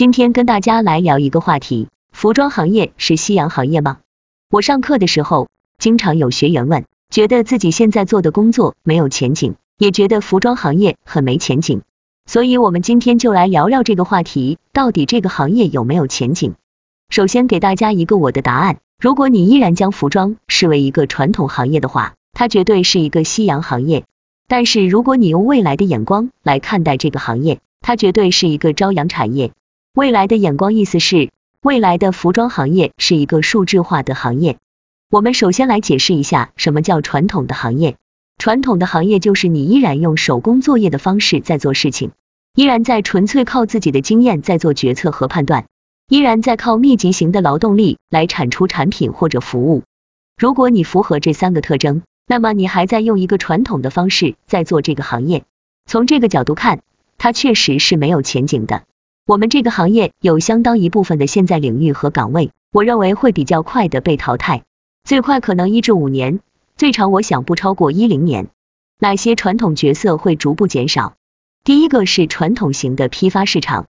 今天跟大家来聊一个话题，服装行业是夕阳行业吗？我上课的时候，经常有学员问，觉得自己现在做的工作没有前景，也觉得服装行业很没前景，所以我们今天就来聊聊这个话题，到底这个行业有没有前景？首先给大家一个我的答案，如果你依然将服装视为一个传统行业的话，它绝对是一个夕阳行业。但是如果你用未来的眼光来看待这个行业，它绝对是一个朝阳产业。未来的眼光意思是，未来的服装行业是一个数字化的行业。我们首先来解释一下什么叫传统的行业。传统的行业就是你依然用手工作业的方式在做事情，依然在纯粹靠自己的经验在做决策和判断，依然在靠密集型的劳动力来产出产品或者服务。如果你符合这三个特征，那么你还在用一个传统的方式在做这个行业。从这个角度看，它确实是没有前景的。我们这个行业有相当一部分的现在领域和岗位，我认为会比较快的被淘汰，最快可能一至五年，最长我想不超过一零年。哪些传统角色会逐步减少？第一个是传统型的批发市场。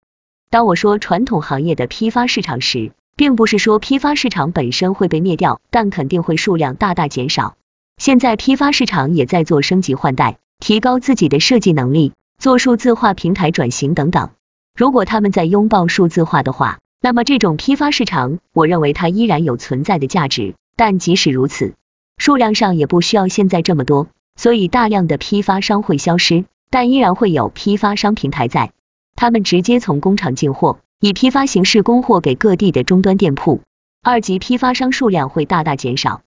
当我说传统行业的批发市场时，并不是说批发市场本身会被灭掉，但肯定会数量大大减少。现在批发市场也在做升级换代，提高自己的设计能力，做数字化平台转型等等。如果他们在拥抱数字化的话，那么这种批发市场，我认为它依然有存在的价值。但即使如此，数量上也不需要现在这么多，所以大量的批发商会消失，但依然会有批发商平台在，他们直接从工厂进货，以批发形式供货给各地的终端店铺，二级批发商数量会大大减少。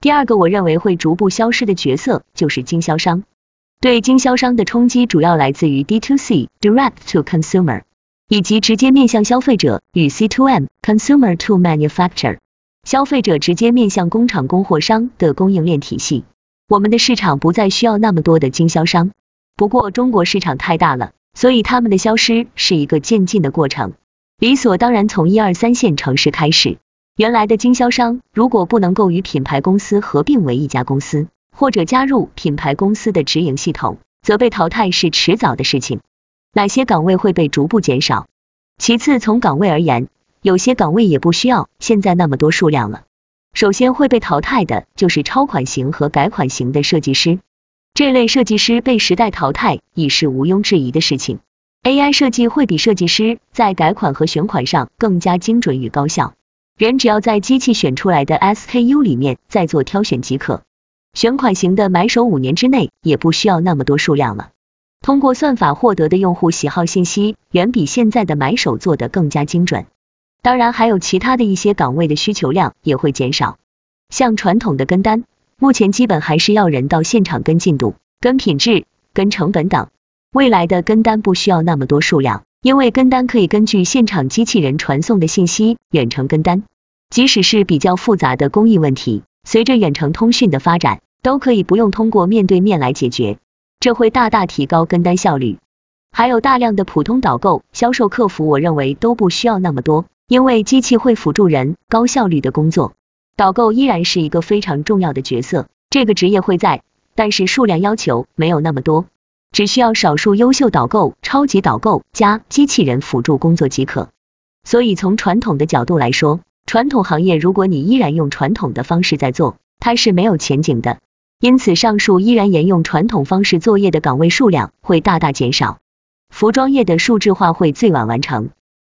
第二个我认为会逐步消失的角色就是经销商，对经销商的冲击主要来自于 D to C Direct to Consumer。以及直接面向消费者与 C to M Consumer to Manufacturer，消费者直接面向工厂供货商的供应链体系。我们的市场不再需要那么多的经销商。不过中国市场太大了，所以他们的消失是一个渐进的过程。理所当然，从一二三线城市开始，原来的经销商如果不能够与品牌公司合并为一家公司，或者加入品牌公司的直营系统，则被淘汰是迟早的事情。哪些岗位会被逐步减少？其次，从岗位而言，有些岗位也不需要现在那么多数量了。首先会被淘汰的就是超款型和改款型的设计师，这类设计师被时代淘汰已是毋庸置疑的事情。AI 设计会比设计师在改款和选款上更加精准与高效，人只要在机器选出来的 SKU 里面再做挑选即可。选款型的买手五年之内也不需要那么多数量了。通过算法获得的用户喜好信息，远比现在的买手做的更加精准。当然，还有其他的一些岗位的需求量也会减少。像传统的跟单，目前基本还是要人到现场跟进度、跟品质、跟成本等。未来的跟单不需要那么多数量，因为跟单可以根据现场机器人传送的信息远程跟单。即使是比较复杂的工艺问题，随着远程通讯的发展，都可以不用通过面对面来解决。这会大大提高跟单效率，还有大量的普通导购、销售、客服，我认为都不需要那么多，因为机器会辅助人高效率的工作。导购依然是一个非常重要的角色，这个职业会在，但是数量要求没有那么多，只需要少数优秀导购、超级导购加机器人辅助工作即可。所以从传统的角度来说，传统行业如果你依然用传统的方式在做，它是没有前景的。因此，上述依然沿用传统方式作业的岗位数量会大大减少，服装业的数字化会最晚完成。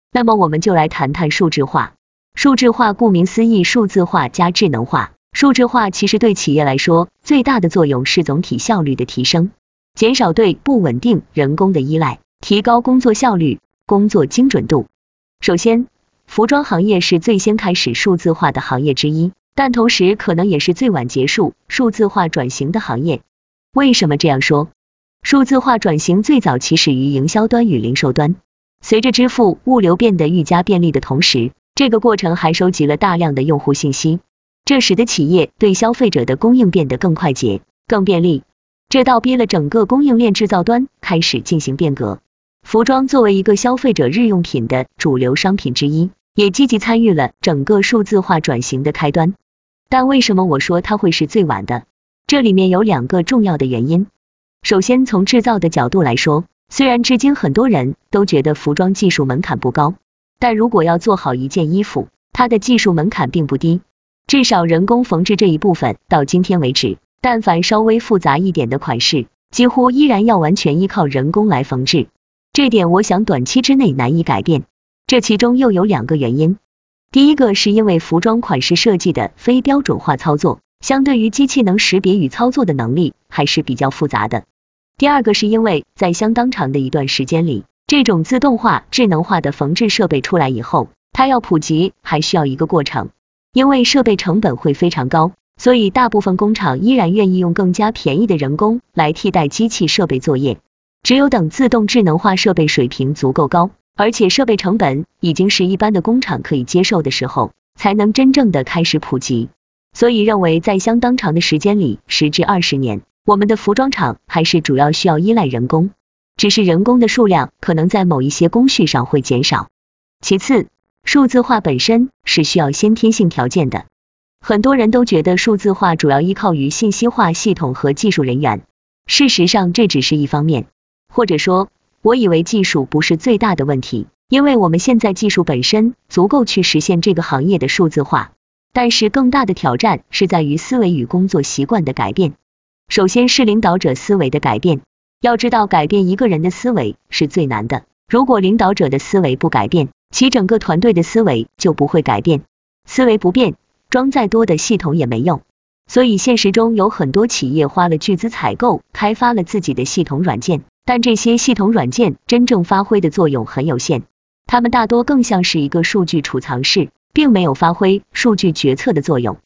那么，我们就来谈谈数字化。数字化顾名思义，数字化加智能化。数字化其实对企业来说最大的作用是总体效率的提升，减少对不稳定人工的依赖，提高工作效率、工作精准度。首先，服装行业是最先开始数字化的行业之一。但同时可能也是最晚结束数字化转型的行业。为什么这样说？数字化转型最早起始于营销端与零售端，随着支付、物流变得愈加便利的同时，这个过程还收集了大量的用户信息，这使得企业对消费者的供应变得更快捷、更便利，这倒逼了整个供应链制造端开始进行变革。服装作为一个消费者日用品的主流商品之一，也积极参与了整个数字化转型的开端。但为什么我说它会是最晚的？这里面有两个重要的原因。首先，从制造的角度来说，虽然至今很多人都觉得服装技术门槛不高，但如果要做好一件衣服，它的技术门槛并不低，至少人工缝制这一部分到今天为止，但凡稍微复杂一点的款式，几乎依然要完全依靠人工来缝制。这点我想短期之内难以改变。这其中又有两个原因，第一个是因为服装款式设计的非标准化操作，相对于机器能识别与操作的能力还是比较复杂的。第二个是因为在相当长的一段时间里，这种自动化、智能化的缝制设备出来以后，它要普及还需要一个过程，因为设备成本会非常高，所以大部分工厂依然愿意用更加便宜的人工来替代机器设备作业。只有等自动智能化设备水平足够高。而且设备成本已经是一般的工厂可以接受的时候，才能真正的开始普及。所以认为在相当长的时间里，十至二十年，我们的服装厂还是主要需要依赖人工，只是人工的数量可能在某一些工序上会减少。其次，数字化本身是需要先天性条件的，很多人都觉得数字化主要依靠于信息化系统和技术人员，事实上这只是一方面，或者说。我以为技术不是最大的问题，因为我们现在技术本身足够去实现这个行业的数字化。但是更大的挑战是在于思维与工作习惯的改变。首先是领导者思维的改变。要知道，改变一个人的思维是最难的。如果领导者的思维不改变，其整个团队的思维就不会改变。思维不变，装再多的系统也没用。所以现实中有很多企业花了巨资采购，开发了自己的系统软件。但这些系统软件真正发挥的作用很有限，它们大多更像是一个数据储藏室，并没有发挥数据决策的作用。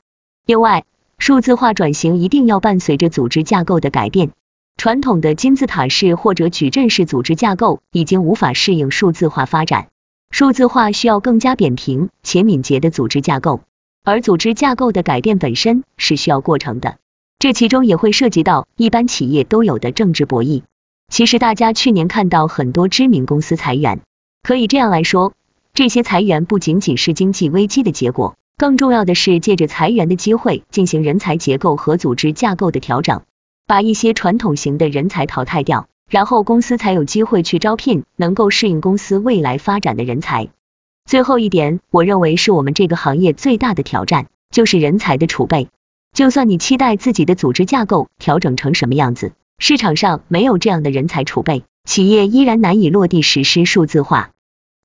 另外，数字化转型一定要伴随着组织架构的改变，传统的金字塔式或者矩阵式组织架构已经无法适应数字化发展，数字化需要更加扁平且敏捷的组织架构，而组织架构的改变本身是需要过程的，这其中也会涉及到一般企业都有的政治博弈。其实大家去年看到很多知名公司裁员，可以这样来说，这些裁员不仅仅是经济危机的结果，更重要的是借着裁员的机会进行人才结构和组织架构的调整，把一些传统型的人才淘汰掉，然后公司才有机会去招聘能够适应公司未来发展的人才。最后一点，我认为是我们这个行业最大的挑战，就是人才的储备。就算你期待自己的组织架构调整成什么样子。市场上没有这样的人才储备，企业依然难以落地实施数字化。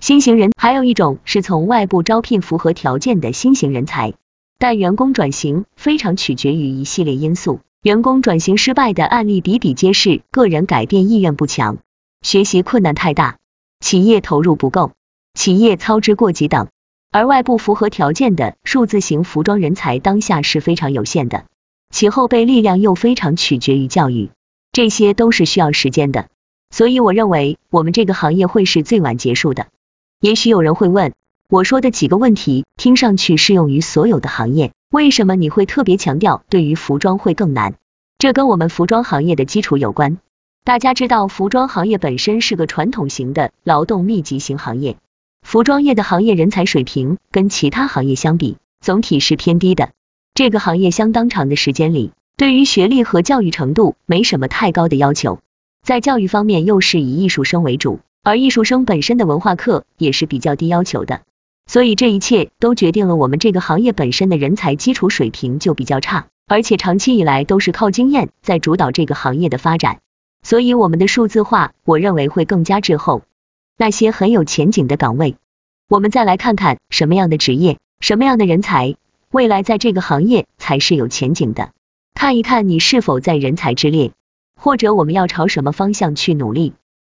新型人还有一种是从外部招聘符合条件的新型人才，但员工转型非常取决于一系列因素，员工转型失败的案例比比皆是。个人改变意愿不强，学习困难太大，企业投入不够，企业操之过急等。而外部符合条件的数字型服装人才当下是非常有限的，其后备力量又非常取决于教育。这些都是需要时间的，所以我认为我们这个行业会是最晚结束的。也许有人会问，我说的几个问题听上去适用于所有的行业，为什么你会特别强调对于服装会更难？这跟我们服装行业的基础有关。大家知道，服装行业本身是个传统型的劳动密集型行业，服装业的行业人才水平跟其他行业相比，总体是偏低的。这个行业相当长的时间里。对于学历和教育程度没什么太高的要求，在教育方面又是以艺术生为主，而艺术生本身的文化课也是比较低要求的，所以这一切都决定了我们这个行业本身的人才基础水平就比较差，而且长期以来都是靠经验在主导这个行业的发展，所以我们的数字化我认为会更加滞后。那些很有前景的岗位，我们再来看看什么样的职业，什么样的人才，未来在这个行业才是有前景的。看一看你是否在人才之列，或者我们要朝什么方向去努力。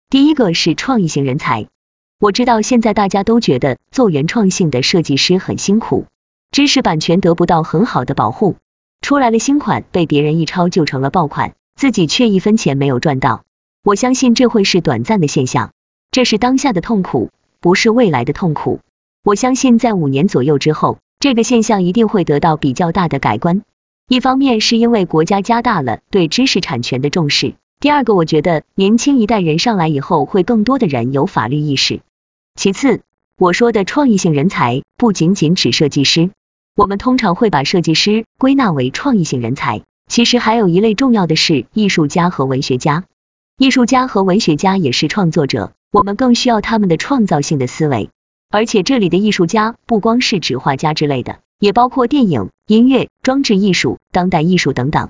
第一个是创意型人才。我知道现在大家都觉得做原创性的设计师很辛苦，知识版权得不到很好的保护，出来的新款被别人一抄就成了爆款，自己却一分钱没有赚到。我相信这会是短暂的现象，这是当下的痛苦，不是未来的痛苦。我相信在五年左右之后，这个现象一定会得到比较大的改观。一方面是因为国家加大了对知识产权的重视，第二个我觉得年轻一代人上来以后会更多的人有法律意识。其次，我说的创意性人才不仅仅指设计师，我们通常会把设计师归纳为创意性人才，其实还有一类重要的是艺术家和文学家。艺术家和文学家也是创作者，我们更需要他们的创造性的思维。而且这里的艺术家不光是指画家之类的，也包括电影、音乐、装置艺术、当代艺术等等。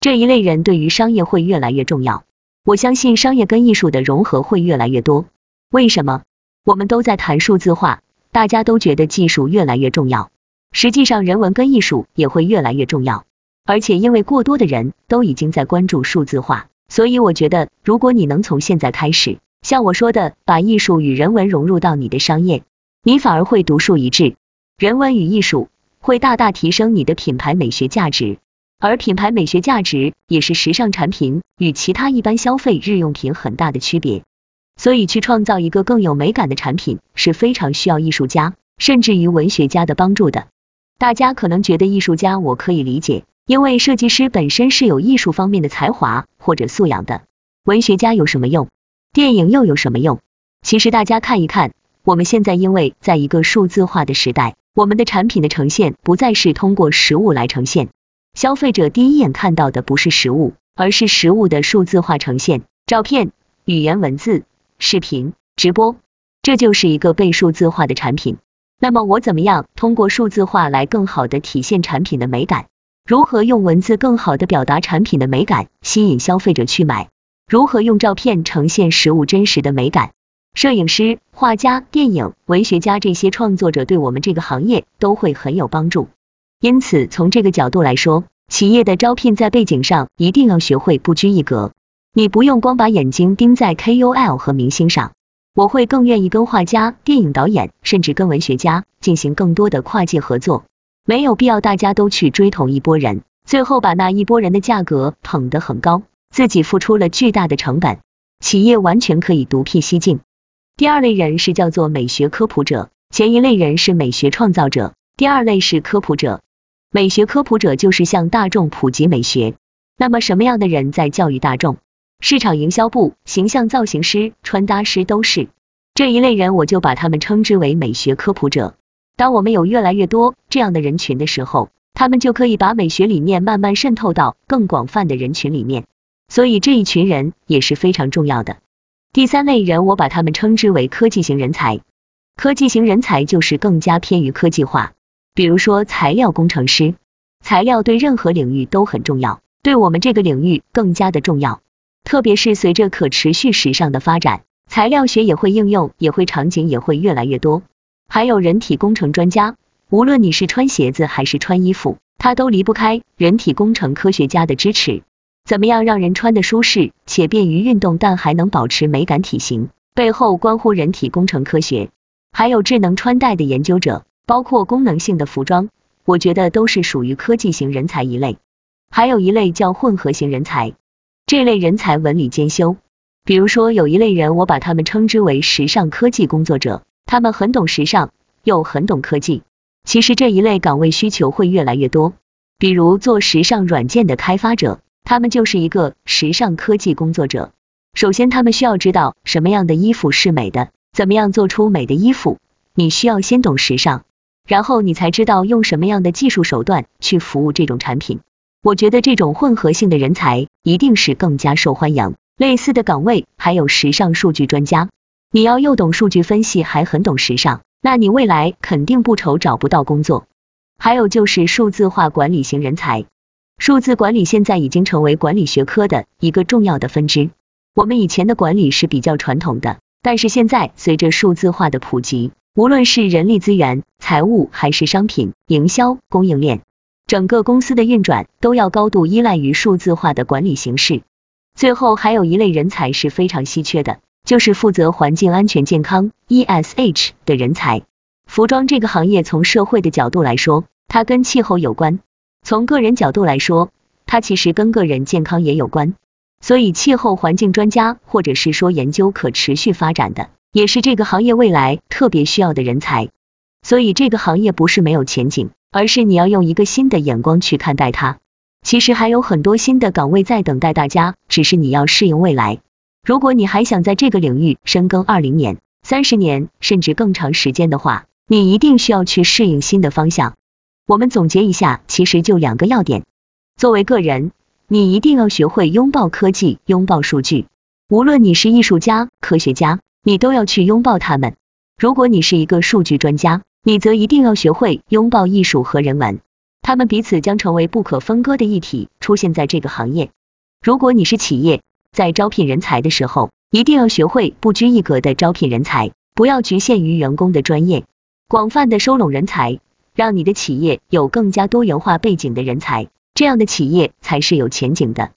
这一类人对于商业会越来越重要。我相信商业跟艺术的融合会越来越多。为什么？我们都在谈数字化，大家都觉得技术越来越重要。实际上，人文跟艺术也会越来越重要。而且，因为过多的人都已经在关注数字化，所以我觉得，如果你能从现在开始，像我说的，把艺术与人文融入到你的商业，你反而会独树一帜。人文与艺术会大大提升你的品牌美学价值，而品牌美学价值也是时尚产品与其他一般消费日用品很大的区别。所以，去创造一个更有美感的产品是非常需要艺术家，甚至于文学家的帮助的。大家可能觉得艺术家我可以理解。因为设计师本身是有艺术方面的才华或者素养的，文学家有什么用？电影又有什么用？其实大家看一看，我们现在因为在一个数字化的时代，我们的产品的呈现不再是通过实物来呈现，消费者第一眼看到的不是实物，而是实物的数字化呈现，照片、语言文字、视频、直播，这就是一个被数字化的产品。那么我怎么样通过数字化来更好的体现产品的美感？如何用文字更好的表达产品的美感，吸引消费者去买？如何用照片呈现实物真实的美感？摄影师、画家、电影、文学家这些创作者对我们这个行业都会很有帮助。因此，从这个角度来说，企业的招聘在背景上一定要学会不拘一格。你不用光把眼睛盯在 KOL 和明星上，我会更愿意跟画家、电影导演，甚至跟文学家进行更多的跨界合作。没有必要大家都去追同一波人，最后把那一波人的价格捧得很高，自己付出了巨大的成本，企业完全可以独辟蹊径。第二类人是叫做美学科普者，前一类人是美学创造者，第二类是科普者。美学科普者就是向大众普及美学。那么什么样的人在教育大众？市场营销部、形象造型师、穿搭师都是这一类人，我就把他们称之为美学科普者。当我们有越来越多这样的人群的时候，他们就可以把美学理念慢慢渗透到更广泛的人群里面，所以这一群人也是非常重要的。第三类人，我把他们称之为科技型人才。科技型人才就是更加偏于科技化，比如说材料工程师，材料对任何领域都很重要，对我们这个领域更加的重要。特别是随着可持续时尚的发展，材料学也会应用，也会场景也会越来越多。还有人体工程专家，无论你是穿鞋子还是穿衣服，他都离不开人体工程科学家的支持。怎么样让人穿的舒适且便于运动，但还能保持美感体型，背后关乎人体工程科学。还有智能穿戴的研究者，包括功能性的服装，我觉得都是属于科技型人才一类。还有一类叫混合型人才，这类人才文理兼修。比如说有一类人，我把他们称之为时尚科技工作者。他们很懂时尚，又很懂科技。其实这一类岗位需求会越来越多，比如做时尚软件的开发者，他们就是一个时尚科技工作者。首先，他们需要知道什么样的衣服是美的，怎么样做出美的衣服。你需要先懂时尚，然后你才知道用什么样的技术手段去服务这种产品。我觉得这种混合性的人才一定是更加受欢迎。类似的岗位还有时尚数据专家。你要又懂数据分析，还很懂时尚，那你未来肯定不愁找不到工作。还有就是数字化管理型人才，数字管理现在已经成为管理学科的一个重要的分支。我们以前的管理是比较传统的，但是现在随着数字化的普及，无论是人力资源、财务还是商品营销、供应链，整个公司的运转都要高度依赖于数字化的管理形式。最后还有一类人才是非常稀缺的。就是负责环境安全健康 ESH 的人才。服装这个行业从社会的角度来说，它跟气候有关；从个人角度来说，它其实跟个人健康也有关。所以气候环境专家，或者是说研究可持续发展的，也是这个行业未来特别需要的人才。所以这个行业不是没有前景，而是你要用一个新的眼光去看待它。其实还有很多新的岗位在等待大家，只是你要适应未来。如果你还想在这个领域深耕二零年、三十年，甚至更长时间的话，你一定需要去适应新的方向。我们总结一下，其实就两个要点。作为个人，你一定要学会拥抱科技、拥抱数据。无论你是艺术家、科学家，你都要去拥抱他们。如果你是一个数据专家，你则一定要学会拥抱艺术和人文，他们彼此将成为不可分割的一体，出现在这个行业。如果你是企业，在招聘人才的时候，一定要学会不拘一格的招聘人才，不要局限于员工的专业，广泛的收拢人才，让你的企业有更加多元化背景的人才，这样的企业才是有前景的。